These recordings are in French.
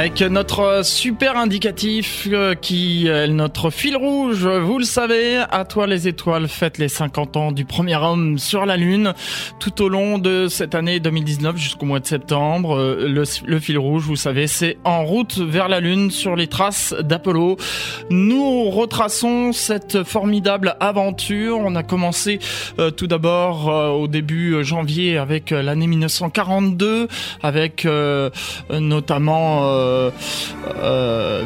avec notre super indicatif euh, qui est notre fil rouge. Vous le savez, à toi les étoiles fête les 50 ans du premier homme sur la Lune tout au long de cette année 2019 jusqu'au mois de septembre. Euh, le, le, fil rouge, vous savez, c'est en route vers la Lune sur les traces d'Apollo. Nous retraçons cette formidable aventure. On a commencé euh, tout d'abord euh, au début janvier avec l'année 1942 avec notamment euh, euh,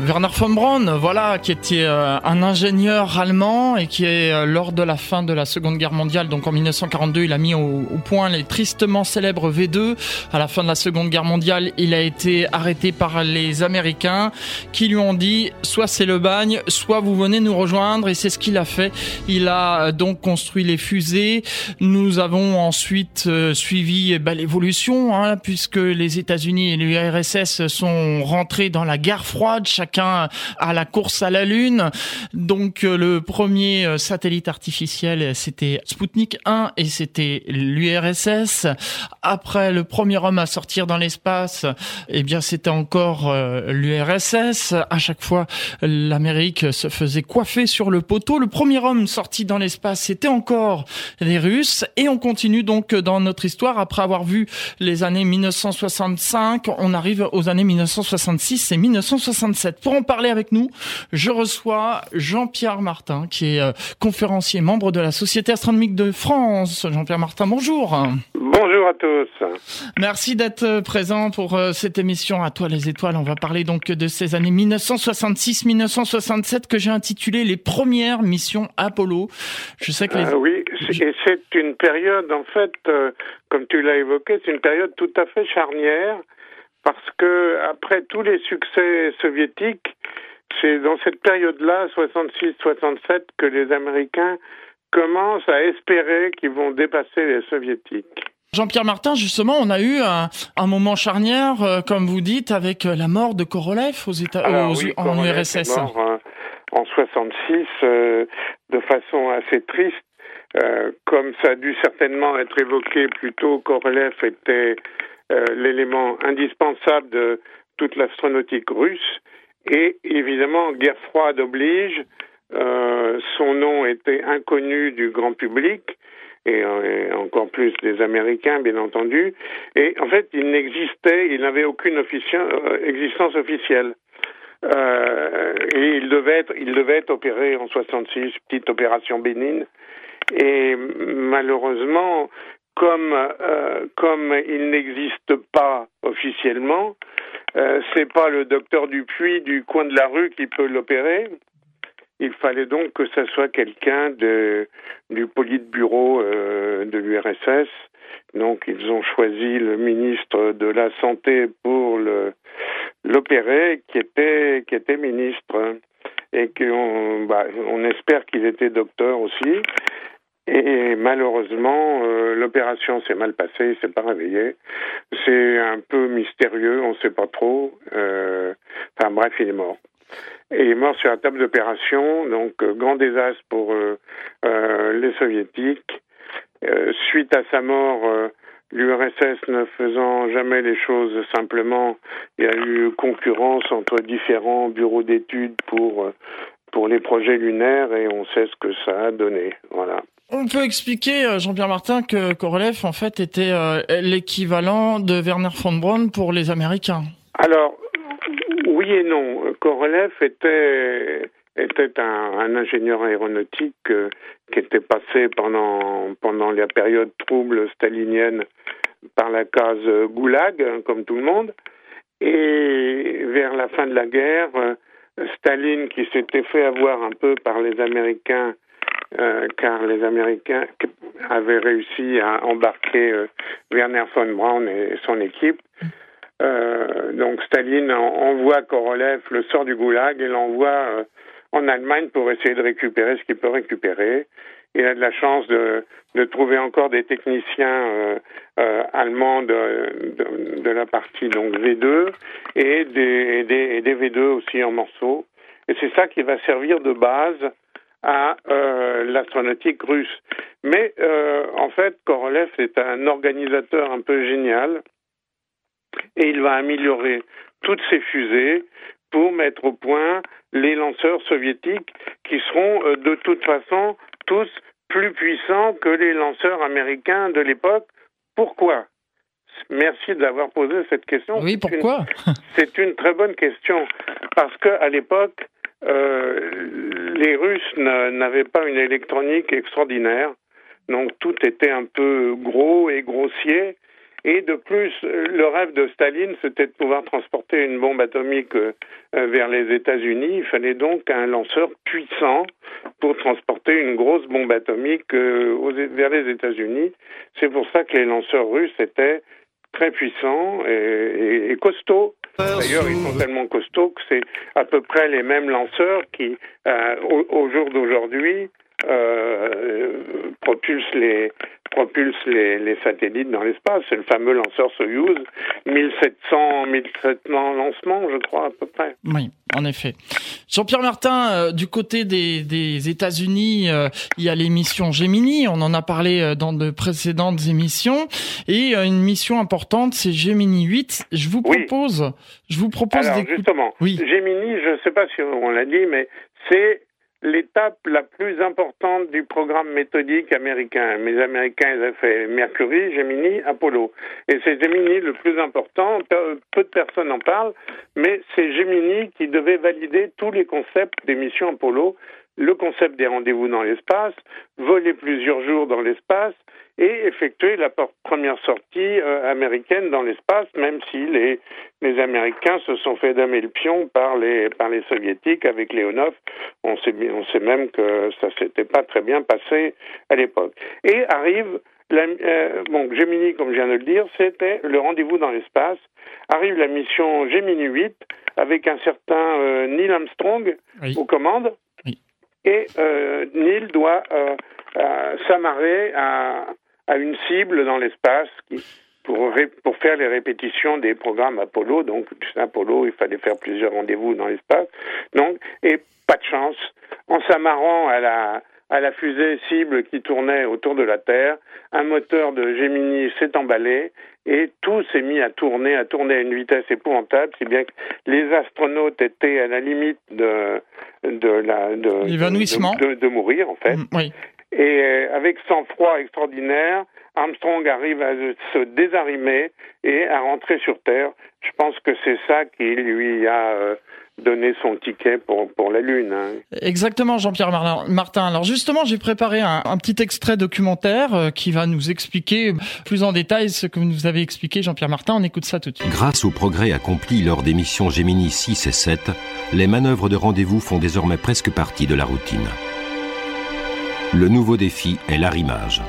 Werner von Braun, voilà, qui était euh, un ingénieur allemand et qui est lors de la fin de la Seconde Guerre mondiale, donc en 1942, il a mis au, point les tristement célèbres V2. À la fin de la Seconde Guerre mondiale, il a été arrêté par les Américains qui lui ont dit soit c'est le bagne, soit vous venez nous rejoindre et c'est ce qu'il a fait. Il a donc construit les fusées. Nous avons ensuite suivi eh ben, l'évolution, hein, puisque les États-Unis et l'URSS sont rentrer dans la guerre froide, chacun à la course à la Lune. Donc euh, le premier euh, satellite artificiel, c'était Sputnik 1 et c'était l'URSS. Après le premier homme à sortir dans l'espace, eh bien c'était encore euh, l'URSS. À chaque fois, l'Amérique se faisait coiffer sur le poteau. Le premier homme sorti dans l'espace, c'était encore les Russes. Et on continue donc dans notre histoire. Après avoir vu les années 1965, on arrive aux années 1960 1966 et 1967. Pour en parler avec nous, je reçois Jean-Pierre Martin, qui est euh, conférencier, membre de la Société astronomique de France. Jean-Pierre Martin, bonjour. Bonjour à tous. Merci d'être euh, présent pour euh, cette émission à toi les étoiles. On va parler donc de ces années 1966-1967 que j'ai intitulé les premières missions Apollo. Je sais que les... oui, et c'est une période en fait, comme tu l'as évoqué, c'est une période tout à fait charnière parce que après tous les succès soviétiques, c'est dans cette période-là, 66-67, que les Américains commencent à espérer qu'ils vont dépasser les soviétiques. Jean-Pierre Martin, justement, on a eu un, moment charnière, euh, comme vous dites, avec euh, la mort de Korolev aux États, en URSS. Mort, euh, en 66, de façon assez triste, comme ça a dû certainement être évoqué plus tôt, Korolev était l'élément indispensable de toute l'astronautique russe. Et évidemment, guerre froide oblige, euh, son nom était inconnu du grand public. Et, encore plus des Américains, bien entendu. Et en fait, il n'existait, il n'avait aucune euh, existence officielle. Euh, et il devait être, il devait être opéré en 66, petite opération bénigne. Et malheureusement, comme euh, comme il n'existe pas officiellement, euh, c'est pas le docteur Dupuis du coin de la rue qui peut l'opérer. Il fallait donc que ce soit quelqu'un de du politburo euh, de l'URSS. Donc ils ont choisi le ministre de la santé pour l'opérer, qui était qui était ministre et qu'on bah, on espère qu'il était docteur aussi. Et malheureusement, euh, l'opération s'est mal passée, il s'est pas réveillé. C'est un peu mystérieux, on ne sait pas trop. Euh, enfin bref, il est mort. Il est mort sur la table d'opération, donc euh, grand désastre pour euh, les soviétiques. suite à sa mort, l'URSS ne faisant jamais les choses simplement, il y a eu concurrence entre différents bureaux d'études pour pour les projets lunaires et on sait ce que ça a donné. Voilà. On peut expliquer, euh, Jean-Pierre Martin, que Korolev, en fait, était euh, l'équivalent de Werner von Braun pour les Américains. Alors, oui et non. Korolev était était un, ingénieur aéronautique euh, qui était passé pendant pendant la période trouble stalinienne par la case Goulag, hein, comme tout le monde. Et vers la fin de la guerre, Staline, qui s'était fait avoir un peu par les Américains euh, car les Américains avaient réussi à embarquer euh, Werner von Braun et son équipe. Euh, donc Staline envoie Korolev, le sort du goulag, et l'envoie en Allemagne pour essayer de récupérer ce qu'il peut récupérer. Il a de la chance de, trouver encore des techniciens allemands de, la partie donc V2 et des, des, des V2 aussi en morceaux. Et c'est ça qui va servir de base à euh, l'astronautique russe. Mais euh, en fait, Korolev est un organisateur un peu génial. et il va améliorer toutes ces fusées pour mettre au point les lanceurs soviétiques qui seront euh, de toute façon tous plus puissants que les lanceurs américains de l'époque. Pourquoi? Merci d'avoir posé cette question. Oui, pourquoi? C'est une, très bonne question parce qu'à l'époque, euh, les Russes n'avaient pas une électronique extraordinaire, donc tout était un peu gros et grossier. Et de plus, le rêve de Staline, c'était de pouvoir transporter une bombe atomique euh, vers les États-Unis. Il fallait donc un lanceur puissant pour transporter une grosse bombe atomique euh, vers les États-Unis. C'est pour ça que les lanceurs russes étaient très puissants et, costauds. D'ailleurs, ils sont tellement costauds que c'est à peu près les mêmes lanceurs qui, euh, au, jour d'aujourd'hui, propulsent les propulse les, satellites dans l'espace. C'est le fameux lanceur Soyuz, 1700, 1700 lancements, je crois, à peu près. Oui, en effet. Jean-Pierre Martin, euh, du côté des, États-Unis, euh, il y a l'émission Gemini. On en a parlé euh, dans de précédentes émissions. Et une mission importante, c'est Gemini 8. Je vous propose, je vous propose Alors, justement, oui. Gemini, je ne sais pas si on l'a dit, mais c'est l'étape la plus importante du programme méthodique américain. Les Américains, ils ont fait Mercury, Gemini, Apollo. Et c'est Gemini le plus important. Peu de personnes en parlent, mais c'est Gemini qui devait valider tous les concepts des missions Apollo le concept des rendez-vous dans l'espace, voler plusieurs jours dans l'espace et effectuer la première sortie euh, américaine dans l'espace, même si les, les Américains se sont fait damer le pion par les, par les Soviétiques avec Léonov. On sait, on sait même que ça s'était pas très bien passé à l'époque. Et arrive la, euh, bon, Gemini, comme je viens de le dire, c'était le rendez-vous dans l'espace. Arrive la mission Gemini 8 avec un certain euh, Neil Armstrong aux commandes. Et euh, Neil doit s'amarrer à, à, une cible dans l'espace pour, pour faire les répétitions des programmes Apollo. Donc, Apollo, il fallait faire plusieurs rendez-vous dans l'espace. Donc, et pas de chance. En s'amarrant à la, à la fusée cible qui tournait autour de la Terre, un moteur de Gemini s'est emballé et tout s'est mis à tourner, à tourner à une vitesse épouvantable, si bien que les astronautes étaient à la limite de, de la de, de, de, mourir en fait. Mm, et euh, avec sang-froid extraordinaire, Armstrong arrive à se désarrimer et à rentrer sur Terre. Je pense que c'est ça qui lui a euh, donner son ticket pour, pour la Lune. Hein. Exactement, Jean-Pierre Martin. Alors justement, j'ai préparé un, un, petit extrait documentaire euh, qui va nous expliquer plus en détail ce que vous nous avez expliqué, Jean-Pierre Martin. On écoute ça tout de suite. Grâce aux progrès accomplis lors des missions Gemini 6 et 7, les manœuvres de rendez-vous font désormais presque partie de la routine. Le nouveau défi est l'arrimage.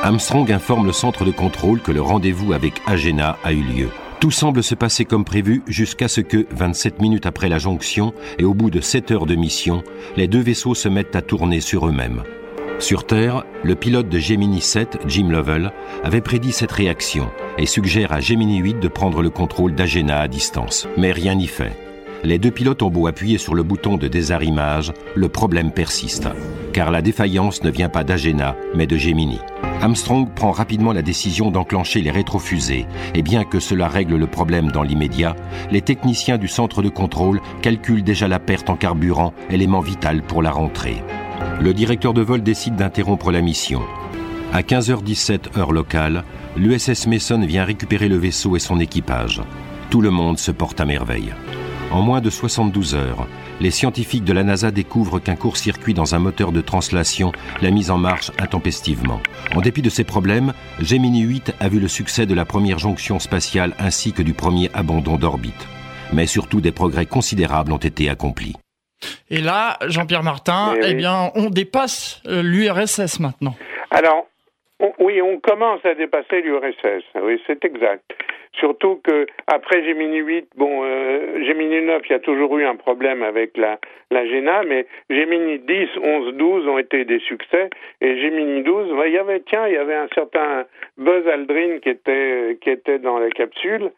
Armstrong informe le centre de contrôle que le rendez-vous avec Agena a eu lieu. Tout semble se passer comme prévu jusqu'à ce que, 27 minutes après la jonction et au bout de 7 heures de mission, les deux vaisseaux se mettent à tourner sur eux-mêmes. Sur Terre, le pilote de Gemini 7, Jim Lovell, avait prédit cette réaction et suggère à Gemini 8 de prendre le contrôle d'Agena à distance. Mais rien n'y fait. Les deux pilotes ont beau appuyer sur le bouton de désarrimage, le problème persiste, car la défaillance ne vient pas d'Agena, mais de Gemini. Armstrong prend rapidement la décision d'enclencher les rétrofusées, et bien que cela règle le problème dans l'immédiat, les techniciens du centre de contrôle calculent déjà la perte en carburant, élément vital pour la rentrée. Le directeur de vol décide d'interrompre la mission. À 15h17 heure locale, l'USS Mason vient récupérer le vaisseau et son équipage. Tout le monde se porte à merveille. En moins de 72 heures, les scientifiques de la NASA découvrent qu'un court-circuit dans un moteur de translation l'a mise en marche intempestivement. En dépit de ces problèmes, Gemini 8 a vu le succès de la première jonction spatiale ainsi que du premier abandon d'orbite. Mais surtout des progrès considérables ont été accomplis. Et là, Jean-Pierre Martin, eh, eh bien, on dépasse euh, l'URSS maintenant. Alors, oui, on commence à dépasser l'URSS. Oui, c'est exact. Surtout que après Gemini 8, bon, euh, Gemini 9, il y a toujours eu un problème avec la, la GENA, mais Gemini 10, 11, 12 ont été des succès. Et Gemini 12, il y avait, tiens, il y avait un certain Buzz Aldrin qui était, qui était dans la capsule.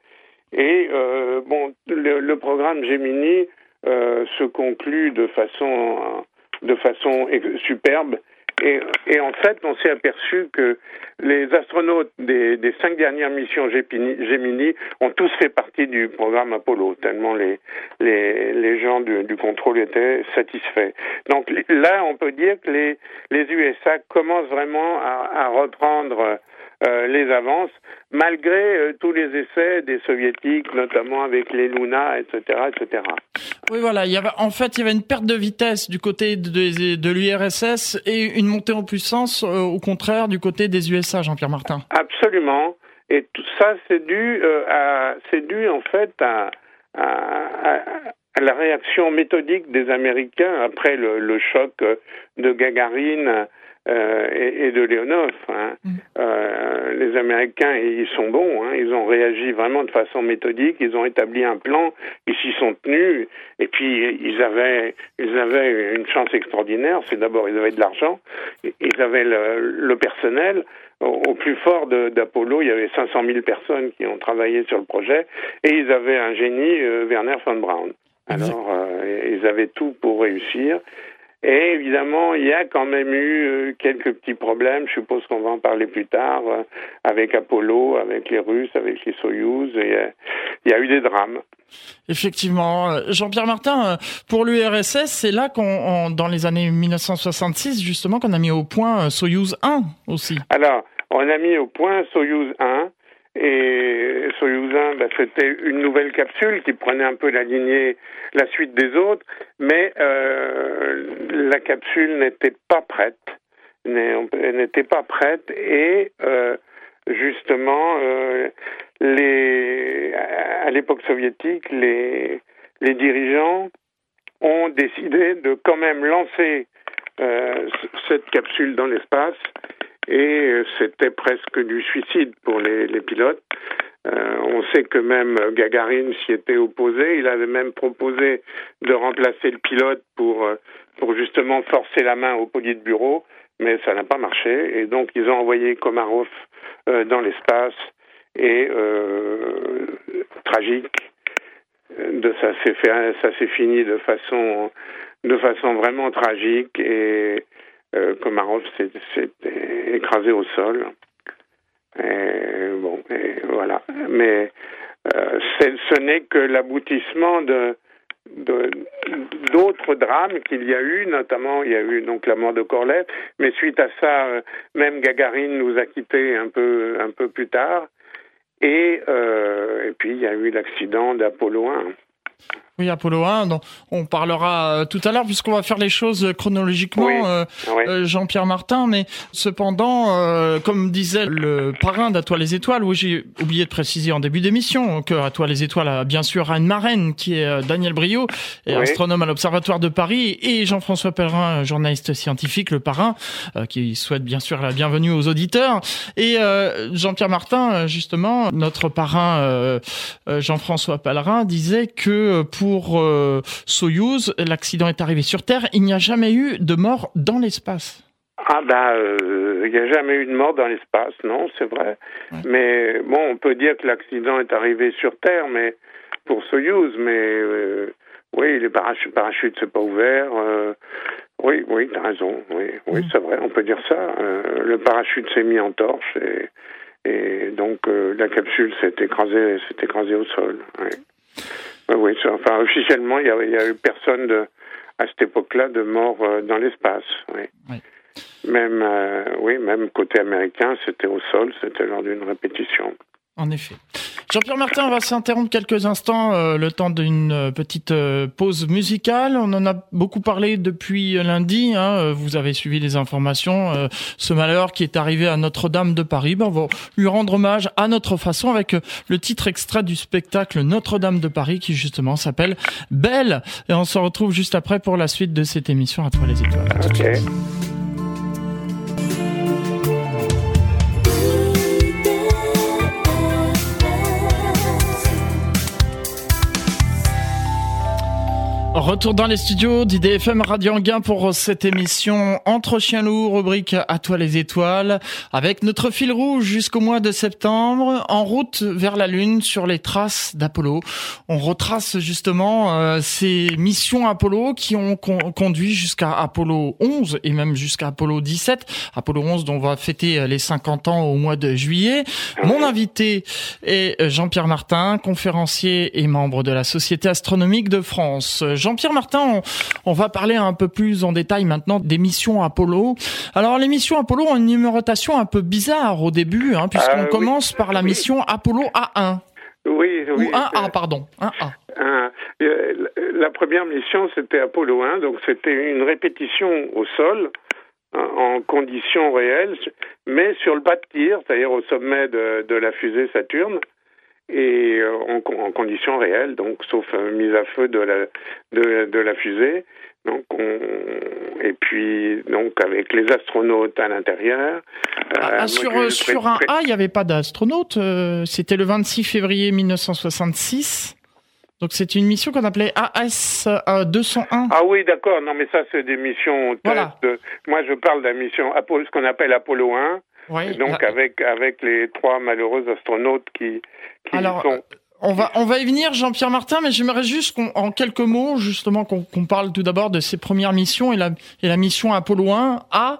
Et euh, bon, le, programme Gemini euh, se conclut de façon, de façon superbe Et, en fait, on s'est aperçu que les astronautes des, cinq dernières missions Gemini ont tous fait partie du programme Apollo, tellement les, les, gens du, du, contrôle étaient satisfaits. Donc là, on peut dire que les, les USA commencent vraiment à reprendre euh, les avances, malgré euh, tous les essais des soviétiques, notamment avec les Luna, etc., etc. Oui, voilà. Il y avait, en fait, il y avait une perte de vitesse du côté de, de, l'URSS et une montée en puissance, euh, au contraire, du côté des USA, Jean-Pierre Martin. Absolument. Et tout ça, c'est dû, à, c'est dû en fait à, à, à, la réaction méthodique des Américains après le, le choc de Gagarine euh, et, et, de Leonov. Hein. Mm. Euh, les Américains, ils sont bons. Hein. Ils ont réagi vraiment de façon méthodique. Ils ont établi un plan. Ils s'y sont tenus. Et puis ils avaient, ils avaient une chance extraordinaire. C'est d'abord ils avaient de l'argent. Ils avaient le, le personnel. Au, plus fort d'Apollo, il y avait 500 000 personnes qui ont travaillé sur le projet. Et ils avaient un génie, euh, Werner von Braun. Alors, euh, ils avaient tout pour réussir. Et évidemment, il y a quand même eu euh, quelques petits problèmes. Je suppose qu'on va en parler plus tard euh, avec Apollo, avec les Russes, avec les Soyouz. Il y a eu des drames. Effectivement, euh, Jean-Pierre Martin, pour l'URSS, c'est là qu'on, dans les années 1966, justement, qu'on a mis au point Soyouz 1 aussi. Alors, on a mis au point Soyouz 1 et Soyuz 1, bah, c'était une nouvelle capsule qui prenait un peu la lignée, la suite des autres, mais euh, la capsule n'était pas prête. Elle n'était pas prête et euh, justement, euh, les, à l'époque soviétique, les, les dirigeants ont décidé de quand même lancer cette capsule dans l'espace et c'était presque du suicide pour les, pilotes. Euh, on sait que même Gagarine s'y était opposé. Il avait même proposé de remplacer le pilote pour, euh, pour justement forcer la main au poli de bureau, mais ça n'a pas marché. Et donc ils ont envoyé Komarov euh, dans l'espace et tragique. De ça s'est fait, ça s'est fini de façon, de façon vraiment tragique et Komarov s'est écrasé au sol. Et. Mais euh, ce n'est que l'aboutissement de d'autres drames qu'il y a eu, notamment il y a eu donc la mort de Korlev, mais suite à ça, euh, même Gagarine nous a quittés un peu un peu plus tard, et, euh, et puis il y a eu l'accident d'Apollo 1. Oui, Apollo 1, dont on parlera euh, tout à l'heure puisqu'on va faire les choses chronologiquement, euh, euh, Jean-Pierre Martin. Mais cependant, comme disait le parrain d'Atoile les Étoiles, où j'ai oublié de préciser en début d'émission que Atoile les Étoiles a bien sûr une marraine qui est Daniel Brio, astronome à l'Observatoire de Paris, et Jean-François Pellerin, journaliste scientifique, le parrain, qui souhaite bien sûr la bienvenue aux auditeurs. Et Jean-Pierre Martin, justement, notre parrain Jean-François Pellerin, disait que pour pour euh, Soyouz, l'accident est arrivé sur Terre. Il n'y a jamais eu de mort dans l'espace. Ah ben, il n'y a jamais eu de mort dans l'espace, non, c'est vrai. Mais bon, on peut dire que l'accident est arrivé sur Terre, mais pour Soyouz, mais euh, oui, les parachutes, parachute c'est pas ouvert. Euh, oui, oui, t'as raison. Oui, oui, mm. c'est vrai, on peut dire ça. le parachute s'est mis en torche et, et donc la capsule s'est écrasée, s'est écrasée au sol. Oui. Oui, enfin, officiellement, il n'y a, eu personne de, à cette époque-là de mort euh, dans l'espace. Oui. Même, euh, oui, même côté américain, c'était au sol, c'était lors d'une répétition. En effet. Jean-Pierre Martin, on va s'interrompre quelques instants, euh, le temps d'une euh, petite euh, pause musicale. On en a beaucoup parlé depuis lundi. Hein, vous avez suivi les informations. ce malheur qui est arrivé à Notre-Dame de Paris, ben, on va lui rendre hommage à notre façon avec le titre extrait du spectacle Notre-Dame de Paris qui justement s'appelle Belle. Et on se retrouve juste après pour la suite de cette émission à toi les étoiles. Retour dans les studios d'IDFM Radio Anguin pour cette émission Entre chiens loups, rubrique À toi les étoiles, avec notre fil rouge jusqu'au mois de septembre, en route vers la Lune sur les traces d'Apollo. On retrace justement euh, ces missions Apollo qui ont conduit jusqu'à Apollo 11 et même jusqu'à Apollo 17. Apollo 11 dont on va fêter les 50 ans au mois de juillet. Mon invité est Jean-Pierre Martin, conférencier et membre de la Société astronomique de France. Jean-Pierre Martin, on, va parler un peu plus en détail maintenant des missions Apollo. Alors les missions Apollo ont une numérotation un peu bizarre au début, hein, puisqu'on euh, commence par la mission Apollo A1. Oui, oui. Ou 1A, pardon. 1A. Euh, la première mission, c'était Apollo 1, donc c'était une répétition au sol hein, en conditions réelles, mais sur le bas de tir, c'est-à-dire au sommet de la fusée Saturne et euh, en, en, conditions réelles, donc sauf euh, mise à feu de la de, de la fusée. Donc on, et puis donc avec les astronautes à l'intérieur. Ah, euh, ah, sur un A, il n'y avait pas d'astronautes. C'était le 26 février 1966. Donc c'est une mission qu'on appelait AS 201. Ah oui, d'accord. Non, mais ça c'est des missions. Voilà. Moi, je parle de la mission Apollo, ce qu'on appelle Apollo 1. Oui, donc avec avec les trois malheureux astronautes qui alors, on va, on va y venir, Jean-Pierre Martin, mais j'aimerais juste qu'en quelques mots, justement, qu'on parle tout d'abord de ces premières missions et la, et la mission Apollo 1 A,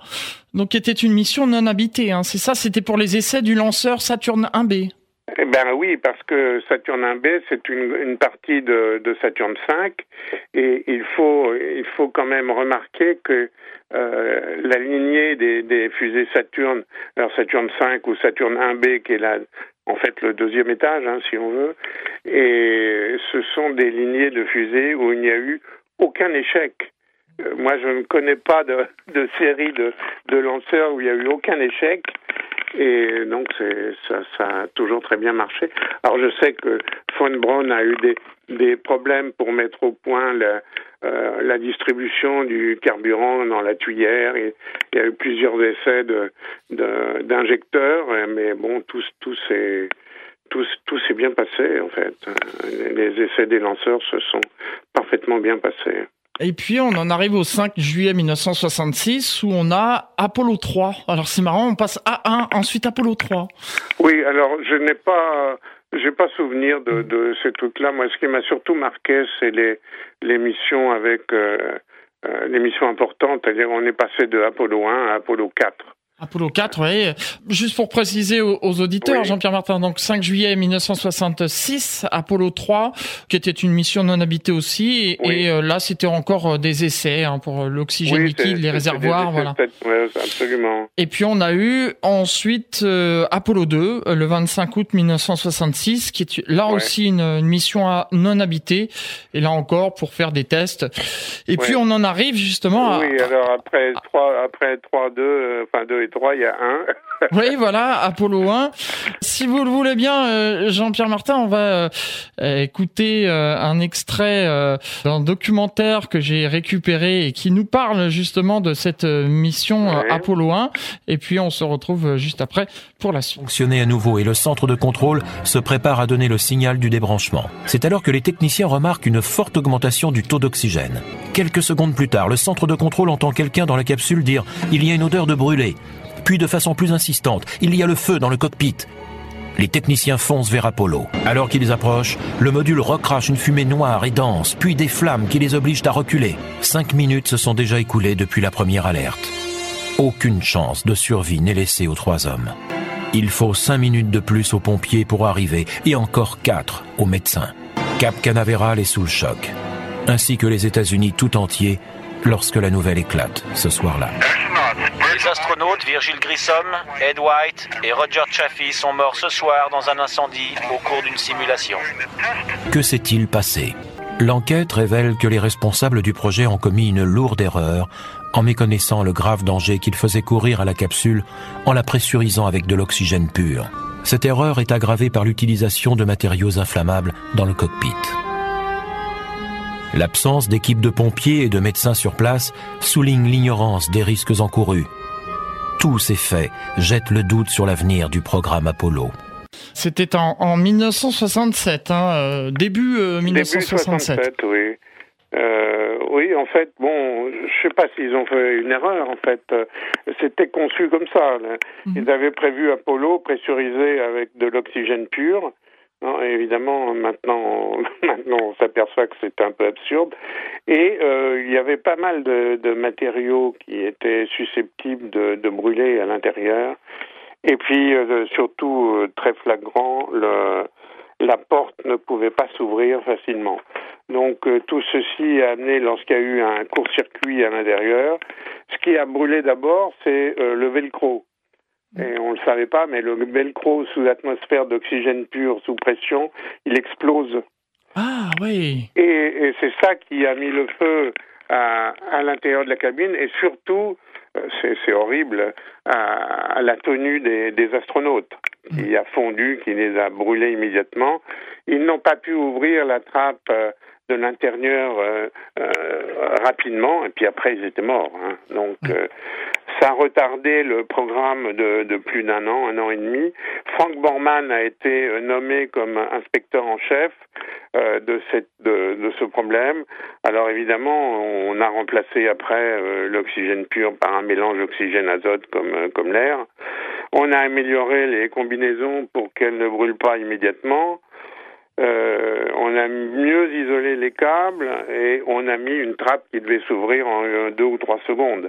donc qui était une mission non habitée. Hein. C'est ça, c'était pour les essais du lanceur Saturne 1B. Eh ben oui, parce que Saturne 1B, c'est une, une, partie de, de, Saturne 5, et il faut, il faut quand même remarquer que euh, la lignée des, fusées Saturne, alors Saturne 5 ou Saturne 1B, qui est en fait le deuxième étage, hein, si on veut, et ce sont des lignées de fusées où il n'y a eu aucun échec. Euh, moi, je ne connais pas de, série de, lanceurs où il n'y a eu aucun échec. Et donc, ça, a toujours très bien marché. Alors, je sais que von Braun a eu des, problèmes pour mettre au point la, euh, la distribution du carburant dans la tuyère. Et, il y a eu plusieurs essais d'injecteurs, mais bon, tout, tout s'est tout, tout s'est bien passé en fait. Les essais des lanceurs se sont parfaitement bien passés. Et puis on en arrive au 5 juillet 1966 où on a Apollo 3. Alors c'est marrant, on passe à 1, ensuite Apollo 3. Oui, alors je n'ai pas j'ai pas souvenir de, de ces trucs-là. Moi, ce qui m'a surtout marqué, c'est les, les missions avec euh, euh, importantes. C'est-à-dire, on est passé de Apollo 1 à Apollo 4. Apollo 4, oui. Juste pour préciser aux, auditeurs, Jean-Pierre Martin, donc 5 juillet 1966, Apollo 3, qui était une mission non habitée aussi, et, euh, là c'était encore euh, des essais hein, pour l'oxygène liquide, les réservoirs, voilà. absolument. Et puis on a eu ensuite euh, Apollo 2, le 25 août 1966, qui est là aussi une, mission non habitée, et là encore pour faire des tests. Et puis on en arrive justement à... Oui, alors après 3, après 3, 2, enfin 2 il y a un. oui, voilà, Apollo 1. Si vous le voulez bien, euh, Jean-Pierre Martin, on va euh, écouter euh, un extrait d'un documentaire que j'ai récupéré et qui nous parle justement de cette mission Apollo 1. Et puis on se retrouve juste après Fonctionner à nouveau et le centre de contrôle se prépare à donner le signal du débranchement. C'est alors que les techniciens remarquent une forte augmentation du taux d'oxygène. Quelques secondes plus tard, le centre de contrôle entend quelqu'un dans la capsule dire ⁇ Il y a une odeur de brûlé ⁇ puis de façon plus insistante, il y a le feu dans le cockpit. Les techniciens foncent vers Apollo. Alors qu'ils approchent, le module recrache une fumée noire et dense, puis des flammes qui les obligent à reculer. Cinq minutes se sont déjà écoulées depuis la première alerte. Aucune chance de survie n'est laissée aux trois hommes. Il faut cinq minutes de plus aux pompiers pour arriver, et encore quatre aux médecins. Cap Canaveral est sous le choc, ainsi que les États-Unis tout entiers, lorsque la nouvelle éclate ce soir-là. Les astronautes Virgil Grissom, Ed White et Roger Chaffee sont morts ce soir dans un incendie au cours d'une simulation. Que s'est-il passé? L'enquête révèle que les responsables du projet ont commis une lourde erreur en méconnaissant le grave danger qu'ils faisaient courir à la capsule en la pressurisant avec de l'oxygène pur. Cette erreur est aggravée par l'utilisation de matériaux inflammables dans le cockpit. L'absence d'équipes de pompiers et de médecins sur place souligne l'ignorance des risques encourus. Tous ces faits jettent le doute sur l'avenir du programme Apollo. C'était en, 1967, hein, euh, début 1967. Euh, début 67, oui. Euh, fait, bon, je sais pas s'ils ont fait une erreur. En fait, c'était conçu comme ça. Mhm. Ils avaient prévu Apollo pressurisé avec de l'oxygène pur. Non, évidemment, maintenant, maintenant, on s'aperçoit que c'est un peu absurde. Et euh, il y avait pas mal de, de matériaux qui étaient susceptibles de, de brûler à l'intérieur. Et puis, euh, surtout, euh, très flagrant, le, la porte ne pouvait pas s'ouvrir facilement. Donc, euh, tout ceci a amené, lorsqu'il y a eu un court-circuit à l'intérieur, ce qui a brûlé d'abord, c'est le velcro. Et on ne le savait pas, mais le velcro sous atmosphère d'oxygène pur, sous pression, il explose. Ah oui. Et, et c'est ça qui a mis le feu à, à l'intérieur de la cabine et surtout, euh, c'est horrible, à, à, la tenue des, des astronautes qui mm. a fondu, qui les a brûlés immédiatement. Ils n'ont pas pu ouvrir la trappe euh, de l'intérieur euh, euh, rapidement, et puis après ils étaient morts. Hein. Donc mm. euh, ça a retardé le programme de, de plus d'un an, un an et demi. Frank Borman a été euh, nommé comme inspecteur en chef euh, de, cette, de, de, ce problème. Alors évidemment, on a remplacé après euh, l'oxygène pur par un mélange d'oxygène-azote comme, comme l'air. On a amélioré les combinaisons pour qu'elles ne brûlent pas immédiatement. Euh, on a mieux isolé les câbles et on a mis une trappe qui devait s'ouvrir en deux ou trois secondes.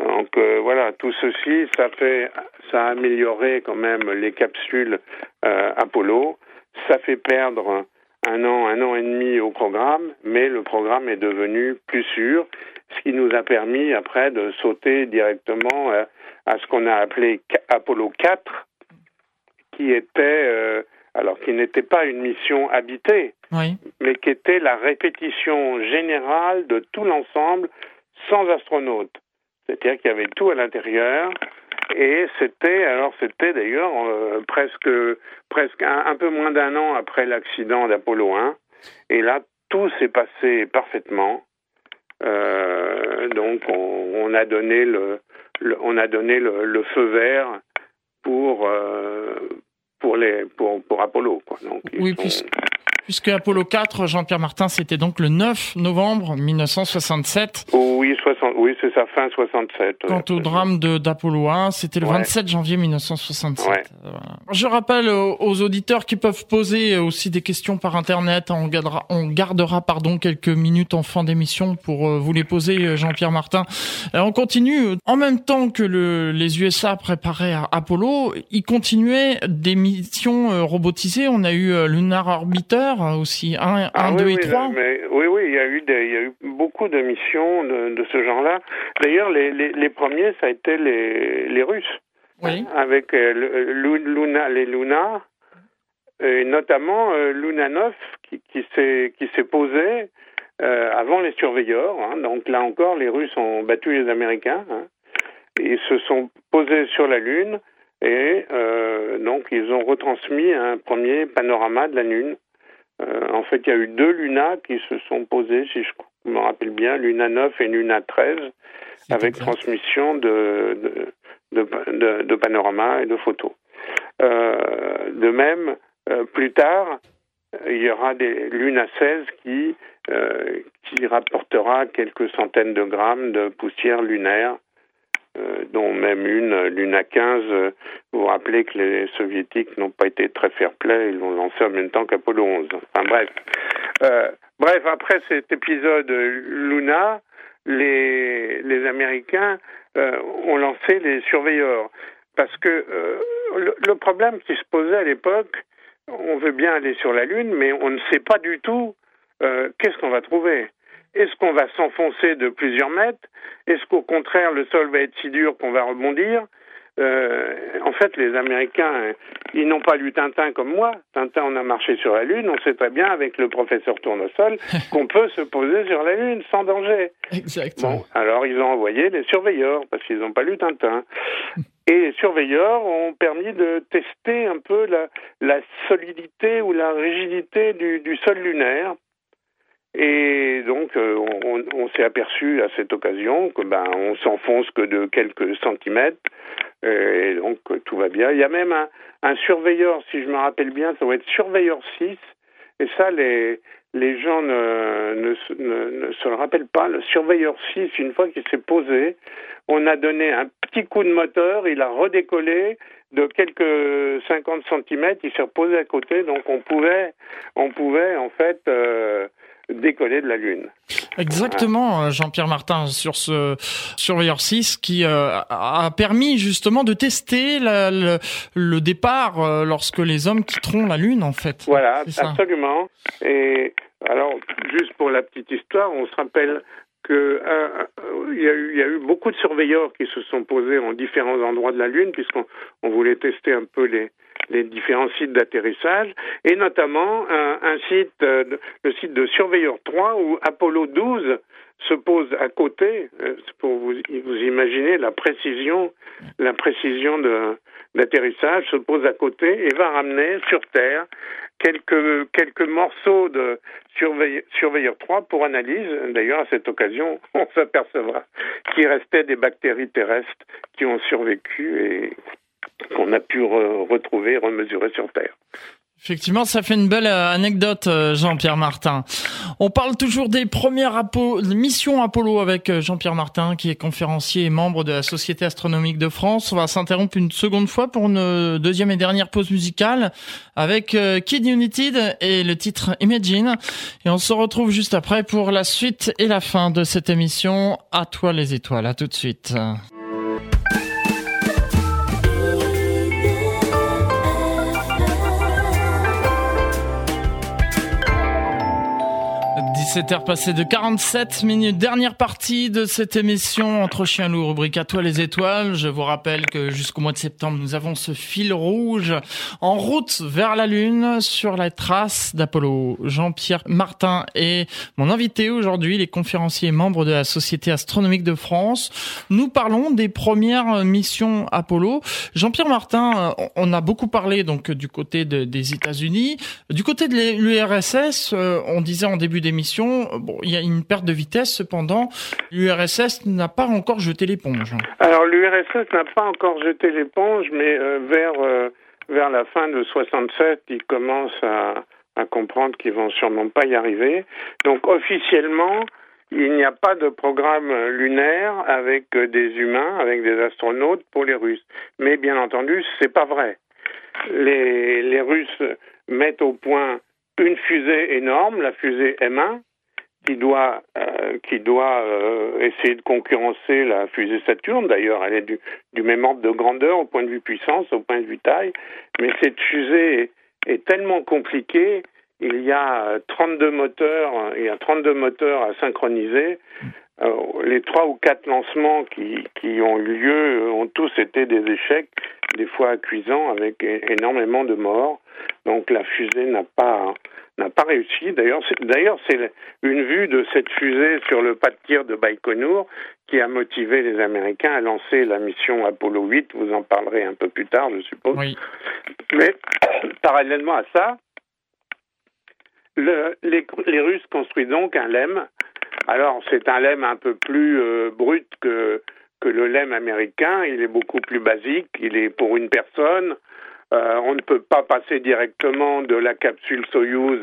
Donc euh, voilà, tout ceci, ça fait, ça a amélioré quand même les capsules euh, Apollo. Ça fait perdre un an, un an et demi au programme, mais le programme est devenu plus sûr, ce qui nous a permis après de sauter directement euh, à ce qu'on a appelé Apollo 4, qui était euh, alors qui n'était pas une mission habitée, oui. mais qui était la répétition générale de tout l'ensemble sans astronautes. C'est-à-dire qu'il y avait tout à l'intérieur. Et c'était, alors c'était d'ailleurs euh, presque, presque un, un, peu moins d'un an après l'accident d'Apollo 1. Et là, tout s'est passé parfaitement. Euh, donc, on, on, a donné le, le on a donné le, le, feu vert pour euh, pour les pour pour Apollo. Quoi. Donc, oui, sont... puisque Apollo 4, Jean-Pierre Martin, c'était donc le 9 novembre 1967. Oui, 60, oui c'est ça, fin 67. Quant ouais, au drame d'Apollo 1, c'était le ouais. 27 janvier 1967. Ouais. Voilà. Je rappelle aux auditeurs qui peuvent poser aussi des questions par Internet. On gardera, on gardera pardon, quelques minutes en fin d'émission pour euh, vous les poser, Jean-Pierre Martin. Alors on continue. En même temps que le, les USA préparaient Apollo, ils continuaient des missions euh, robotisées. On a eu euh, Lunar Orbiter aussi, 1, ah, 2 oui, et 3 mais, Oui, oui, il y, a eu des, il y a eu beaucoup de missions de, de ce genre-là. D'ailleurs, les, les, les, premiers, ça a été les, les Russes. Oui. Avec euh, le, Luna, les Luna, et notamment euh, Luna 9 qui, qui s'est posé euh, avant les surveilleurs. Hein. Donc là encore, les Russes ont battu les Américains. Hein. Ils se sont posés sur la Lune et euh, donc ils ont retransmis un premier panorama de la Lune. Euh, en fait, il y a eu deux Luna qui se sont posées, si je me rappelle bien, Luna 9 et Luna 13, avec exact. transmission de de, de, de, de, panorama et de photos. Euh, de même, euh, plus tard, il y aura des Luna 16 qui, qui rapportera quelques centaines de grammes de poussière lunaire dont même une, Luna 15. Euh, vous vous rappelez que les soviétiques n'ont pas été très fair-play, ils l'ont lancé en même temps qu'Apollo 11. Enfin bref. Euh, bref, après cet épisode Luna, les, les Américains euh, ont lancé les surveilleurs. Parce que euh, le, le, problème qui se posait à l'époque, on veut bien aller sur la Lune, mais on ne sait pas du tout qu'est-ce qu'on va trouver. Est-ce qu'on va s'enfoncer de plusieurs mètres? Est-ce qu'au contraire le sol va être si dur qu'on va rebondir? Euh, En fait, les Américains, ils n'ont pas lu Tintin comme moi. Tintin, on a marché sur la Lune. On sait très bien avec le professeur Tournesol qu'on peut se poser sur la Lune sans danger. Exactement. Bon, alors ils ont envoyé les surveilleurs parce qu'ils n'ont pas lu Tintin. Et les surveilleurs ont permis de tester un peu la, la solidité ou la rigidité du, du sol lunaire et donc, euh, on, s'est aperçu à cette occasion que ben on s'enfonce que de quelques centimètres, et donc tout va bien. Il y a même un, un, surveilleur, si je me rappelle bien, ça doit être surveilleur 6, et ça, les, gens ne, se le rappellent pas. Le surveilleur 6, une fois qu'il s'est posé, on a donné un petit coup de moteur, il a redécollé de quelques 50 cm, il s'est reposé à côté, donc on pouvait, on pouvait en fait euh, décoller de la Lune. Exactement, euh, Jean-Pierre Martin, sur ce Surveyor 6 qui euh, a permis justement de tester le, le, départ euh, lorsque les hommes quitteront la Lune, en fait. Voilà, absolument. Et alors, juste pour la petite histoire, on se rappelle que il y, a eu, y, a eu beaucoup de surveilleurs qui se sont posés en différents endroits de la Lune, puisqu'on on voulait tester un peu les, les différents sites d'atterrissage, et notamment un, un site, euh, le site de Surveyor 3, où Apollo 12 se pose à côté, euh, pour vous, vous imaginer la précision, la précision de d'atterrissage, se pose à côté et va ramener sur Terre quelques, quelques morceaux de surveilleur, surveilleur 3 pour analyse. D'ailleurs, à cette occasion, on s'apercevra qu'il restait des bactéries terrestres qui ont survécu et qu'on a pu retrouver, remesurer sur Terre. Effectivement, ça fait une belle euh, anecdote, euh, Jean-Pierre Martin. On parle toujours des premières missions Apollo avec euh, Jean-Pierre Martin, qui est conférencier et membre de la Société astronomique de France. On va s'interrompre une seconde fois pour une deuxième et dernière pause musicale avec Kid United et le titre Imagine. Et on se retrouve juste après pour la suite et la fin de cette émission. À toi les étoiles. À tout de suite. 17h passé de 47 minutes. Dernière partie de cette émission entre chien loup, rubrique à toi les étoiles. Je vous rappelle que jusqu'au mois de septembre, nous avons ce fil rouge en route vers la Lune sur la trace d'Apollo. Jean-Pierre Martin est mon invité aujourd'hui, les conférenciers membres de la Société astronomique de France. Nous parlons des premières missions Apollo. Jean-Pierre Martin, on a beaucoup parlé donc du côté des États-Unis. Du côté de l'URSS, euh, on disait en début d'émission il y a une perte de vitesse, cependant, l'URSS n'a pas encore jeté l'éponge. Alors l'URSS n'a pas encore jeté l'éponge, mais euh, vers, euh, vers la fin de 67, ils commencent à, à comprendre qu'ils vont sûrement pas y arriver. Donc officiellement, il n'y a pas de programme lunaire avec des humains, avec des astronautes pour les Russes. Mais bien entendu, c'est pas vrai. Les, les Russes mettent au point une fusée énorme, la fusée M1, qui doit, euh, qui doit euh, essayer de concurrencer la fusée Saturne. D'ailleurs, elle est du, du, même ordre de grandeur au point de vue puissance, au point de vue taille. Mais cette fusée est, tellement compliquée. Il y a 32 moteurs, il y a 32 moteurs à synchroniser. Euh, les trois ou quatre lancements qui, qui ont eu lieu ont tous été des échecs, des fois cuisants, avec énormément de morts. Donc la fusée n'a pas n'a pas réussi. D'ailleurs, d'ailleurs, c'est une vue de cette fusée sur le pas de tir de Baïkonour qui a motivé les Américains à lancer la mission Apollo 8. Vous en parlerez un peu plus tard, je suppose. Oui. Mais parallèlement à ça, le, les, les, Russes construisent donc un LEM. Alors, c'est un LEM un peu plus euh, brut que, que le LEM américain. Il est beaucoup plus basique. Il est pour une personne. Euh, on ne peut pas passer directement de la capsule Soyuz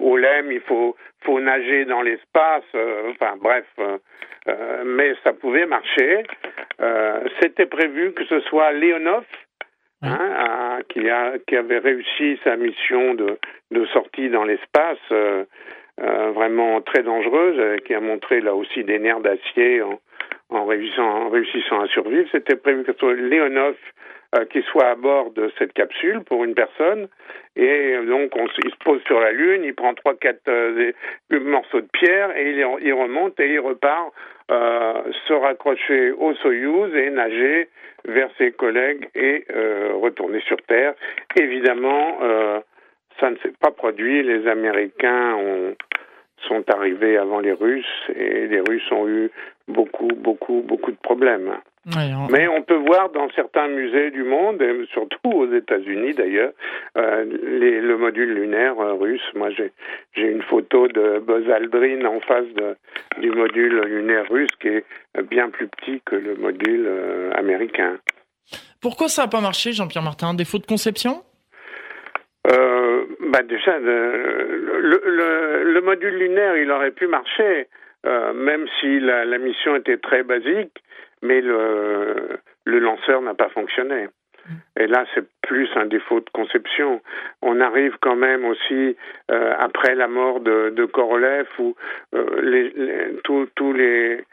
au LEM, il faut, faut nager dans l'espace, euh, enfin bref, euh, mais ça pouvait marcher. C'était prévu que ce soit Leonov hein, qui, a, qui avait réussi sa mission de, de sortie dans l'espace, vraiment très dangereuse, qui a montré là aussi des nerfs d'acier en, en, réussissant, en réussissant à survivre. C'était prévu que ce soit Leonov euh, qui soit à bord de cette capsule pour une personne. Et donc, on, il se pose sur la Lune, il prend trois, quatre euh, morceaux de pierre et il, il, remonte et il repart euh, se raccrocher au Soyouz et nager vers ses collègues et euh, retourner sur Terre. Évidemment, euh, ça ne s'est pas produit. Les Américains ont, sont arrivés avant les Russes et les Russes ont eu beaucoup, beaucoup, beaucoup de problèmes. Mais on peut voir dans certains musées du monde, et surtout aux États-Unis d'ailleurs, euh, le module lunaire euh, russe. Moi, j'ai une photo de Buzz Aldrin en face de, du module lunaire russe qui est bien plus petit que le module euh, américain. Pourquoi ça n'a pas marché, Jean-Pierre Martin? Défaut de conception? Euh, bah déjà, le, le, module lunaire, il aurait pu marcher, euh, même si la, la, mission était très basique, mais le, le lanceur n'a pas fonctionné. Et là, c'est plus un défaut de conception. On arrive quand même aussi euh, après la mort de, de Korolev, où euh, les, tous les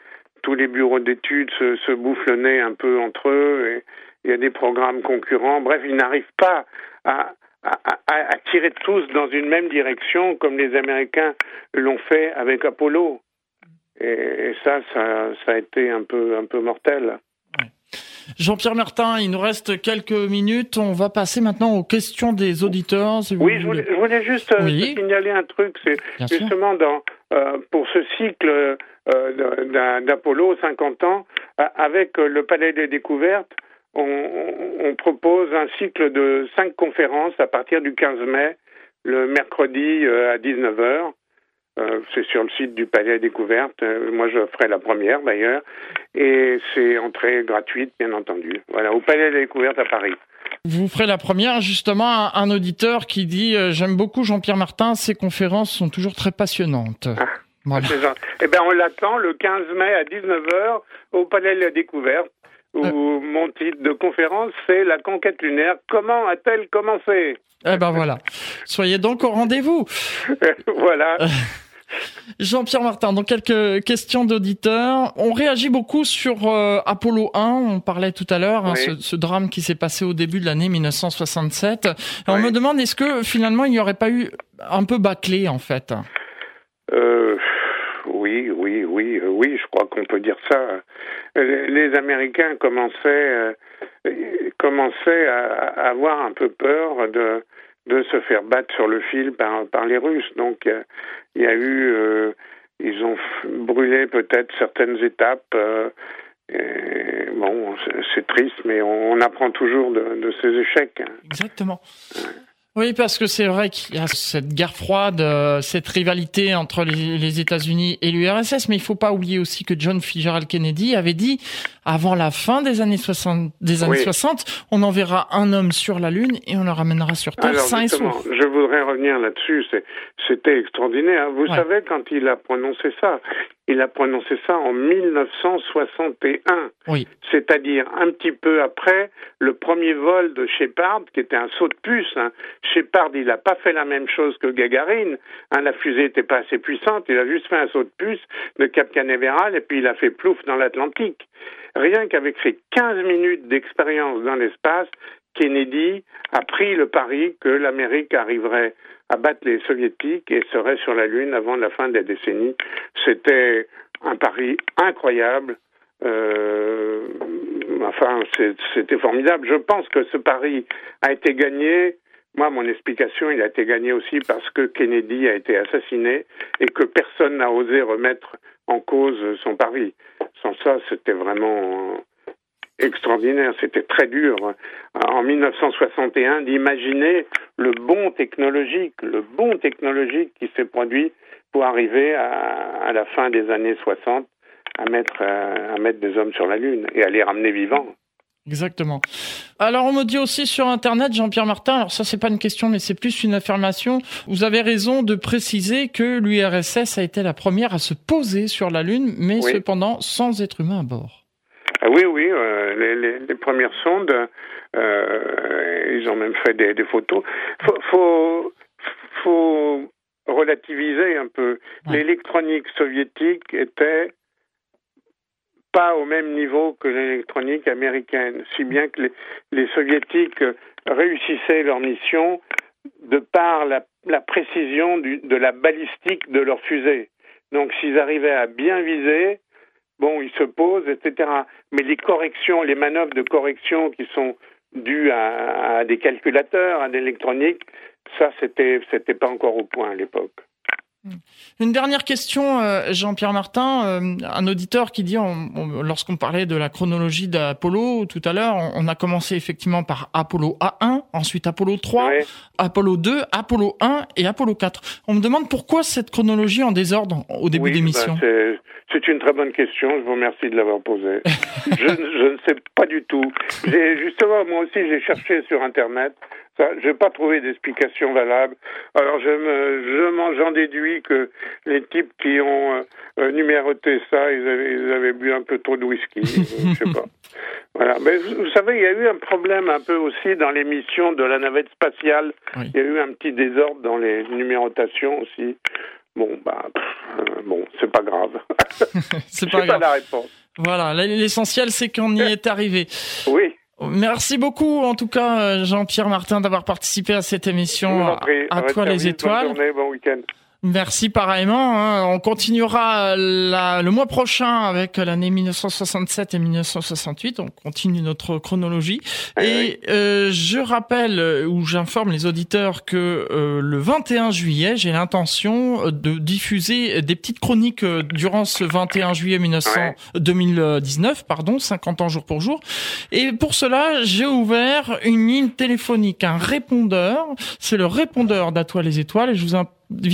tous les bureaux d'études se, se bouffent le nez un peu entre eux. Et il y a des programmes concurrents. Bref, ils n'arrivent pas à, à, à, tirer tous dans une même direction comme les Américains l'ont fait avec Apollo. Et, ça, ça, ça, a été un peu, un peu mortel. Jean-Pierre Martin, il nous reste quelques minutes. On va passer maintenant aux questions des auditeurs. oui, je voulais, juste euh, signaler un truc. C'est justement dans, euh, pour ce cycle euh, d'Apollo, 50 ans, avec le Palais des Découvertes, on, propose un cycle de cinq conférences à partir du 15 mai, le mercredi euh, à 19h. Euh, c'est sur le site du Palais Découverte. Euh, moi, je ferai la première d'ailleurs. Et c'est entrée gratuite, bien entendu. Voilà, au Palais des Découvertes à Paris. Vous ferez la première, justement, un auditeur qui dit J'aime beaucoup Jean-Pierre Martin, ses conférences sont toujours très passionnantes. Ah, voilà. Eh bien, on l'attend le 15 mai à 19h au Palais de la Découverte où euh. mon titre de conférence, c'est La conquête lunaire. Comment a-t-elle commencé Eh ben voilà. Soyez donc au rendez-vous. voilà. Euh, Jean-Pierre Martin, donc quelques questions d'auditeurs. On réagit beaucoup sur euh, Apollo 1, on parlait tout à l'heure, hein, ce, drame qui s'est passé au début de l'année 1967. On me demande, est-ce que finalement il n'y aurait pas eu un peu bâclé en fait? Euh, oui, oui, oui, oui, je crois qu'on peut dire ça. Euh, les Américains commençaient, euh, commençaient à, avoir un peu peur de, de se faire battre sur le fil par, par les Russes. Donc, il y a eu, ils ont brûlé peut-être certaines étapes. bon, c'est triste, mais on, apprend toujours de, de ces échecs. Exactement. Oui, parce que c'est vrai qu'il y a cette guerre froide, euh, cette rivalité entre les, États-Unis et l'URSS, mais il faut pas oublier aussi que John Fitzgerald Kennedy avait dit, avant la fin des années 60, des années 60, on enverra un homme sur la Lune et on le ramènera sur Terre sain et sauf. Je voudrais revenir là-dessus, c'était extraordinaire. Vous savez, quand il a prononcé ça, il a prononcé ça en 1961. Oui. C'est-à-dire un petit peu après le premier vol de Shepard, qui était un saut de puce. Hein. Shepard, il n'a pas fait la même chose que Gagarine. Hein, la fusée n'était pas assez puissante. Il a juste fait un saut de puce de Cap Canaveral et puis il a fait plouf dans l'Atlantique. Rien qu'avec ses 15 minutes d'expérience dans l'espace, Kennedy a pris le pari que l'Amérique arriverait à battre les soviétiques et serait sur la Lune avant la fin de la décennie. C'était un pari incroyable. Euh, enfin, c'était formidable. Je pense que ce pari a été gagné. Moi, mon explication, il a été gagné aussi parce que Kennedy a été assassiné et que personne n'a osé remettre en cause son pari. Sans ça, c'était vraiment extraordinaire. C'était très dur en 1961 d'imaginer le bon technologique, le bon technologique qui s'est produit pour arriver à, la fin des années 60 à mettre, à mettre des hommes sur la Lune et à les ramener vivants. Exactement. Alors on me dit aussi sur internet Jean-Pierre Martin, alors ça c'est pas une question mais c'est plus une affirmation. Vous avez raison de préciser que l'URSS a été la première à se poser sur la lune mais cependant sans être humain à bord. Ah oui oui, euh, les, les, premières sondes euh, ils ont même fait des, des photos. Faut, faut, faut relativiser un peu. L'électronique soviétique était pas au même niveau que l'électronique américaine, si bien que les, soviétiques réussissaient leur mission de par la, précision de la balistique de leur fusée. Donc s'ils arrivaient à bien viser, bon, ils se posent, etc. Mais les corrections, les manœuvres de correction qui sont dues à, des calculateurs, à l'électronique, ça, c'était, c'était pas encore au point à l'époque. Une dernière question, euh, Jean-Pierre Martin, euh, un auditeur qui dit, lorsqu'on parlait de la chronologie d'Apollo tout à l'heure, on, a commencé effectivement par Apollo A1, ensuite Apollo 3, Apollo 2, Apollo 1 et Apollo 4. On me demande pourquoi cette chronologie en désordre au début des missions. Ben, C'est une très bonne question. Je vous remercie de l'avoir posée. je, je, ne sais pas du tout. Justement, moi aussi, j'ai cherché sur Internet. Je n'ai pas trouvé d'explication valable. Alors je me, je m'en j'en déduis que les types qui ont euh, euh, numéroté ça, ils avaient, ils avaient, bu un peu trop de whisky. je sais pas. Voilà. Mais vous, savez, il y a eu un problème un peu aussi dans l'émission de la navette spatiale. Il y a eu un petit désordre dans les numérotations aussi. Bon, bah, euh, bon, c'est pas grave. c'est pas, grave. pas la réponse. Voilà, l'essentiel c'est qu'on y est arrivé. Oui. Merci beaucoup, en tout cas, euh, Jean-Pierre Martin, d'avoir participé à cette émission. À, toi les étoiles. Bonne journée, bon week-end. Merci pareillement. Hein. On continuera la, le mois prochain avec l'année 1967 et 1968. On continue notre chronologie. Ah et euh, je rappelle euh, ou j'informe les auditeurs que euh, le 21 juillet, j'ai l'intention de diffuser des petites chroniques euh, durant ce 21 juillet 1900, 2019, pardon, 50 ans jour pour jour. Et pour cela, j'ai ouvert une ligne téléphonique, un répondeur. C'est le répondeur d'Atoile les étoiles. Et je vous invite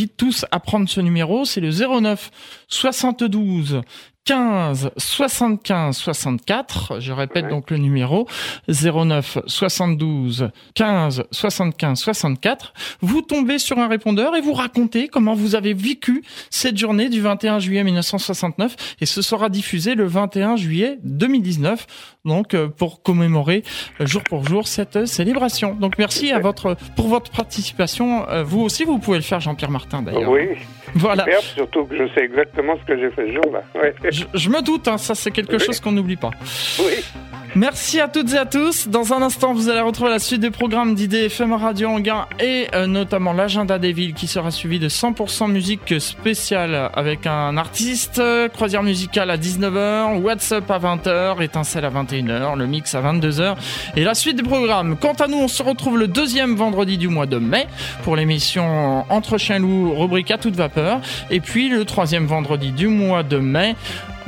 tous à prendre ce numéro. C'est le 09 72 15 75 64. Je répète donc le numéro 09 72 15 75 64. Vous tombez sur un répondeur et vous racontez comment vous avez vécu cette journée du 21 juillet 1969 et ce sera diffusé le 21 juillet 2019 donc euh, pour commémorer euh, jour pour jour cette célébration. Donc merci à votre pour votre participation. Euh, vous aussi vous pouvez le faire Jean-Pierre Martin d'ailleurs. Oui. Voilà. surtout que je sais exactement ce que j'ai fait ce jour-là. Je, me doute, hein, ça c'est quelque chose qu'on n'oublie pas. Oui. Merci à toutes et à tous. Dans un instant, vous allez retrouver la suite des programmes d'IDFM Radio Anguin et euh, notamment l'agenda des villes qui sera suivi de 100% musique spéciale avec un artiste, croisière musicale à 19h, WhatsApp à 20h, étincelle à 21h, le mix à 22h et la suite des programmes. Quant à nous, on se retrouve le deuxième vendredi du mois de mai pour l'émission Entre chiens loups, rubrique à toute vapeur. Et puis le troisième vendredi du mois de mai,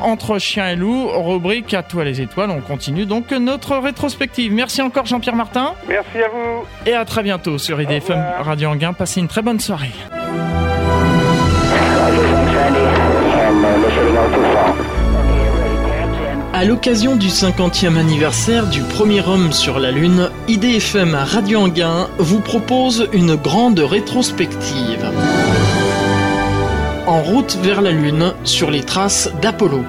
entre chien et loup, rubrique à toi les étoiles. On continue donc notre rétrospective. Merci encore Jean-Pierre Martin. Merci à vous. Et à très bientôt sur IDFM Radio Anguin. Passez une très bonne soirée. À l'occasion du 50e anniversaire du premier homme sur la Lune, IDFM Radio Anguin vous propose une grande rétrospective en route vers la Lune sur les traces d'Apollo.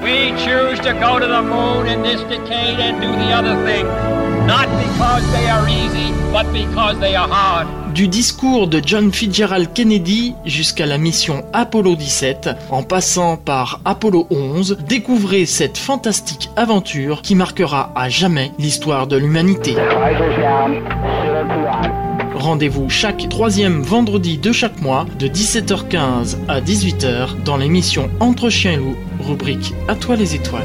Du discours de John Fitzgerald Kennedy jusqu'à la mission Apollo 17, en passant par Apollo 11, découvrez cette fantastique aventure qui marquera à jamais l'histoire de l'humanité. Rendez-vous chaque troisième vendredi de chaque mois de 17h15 à 18h dans l'émission Entre chiens et loups, rubrique À toi les étoiles.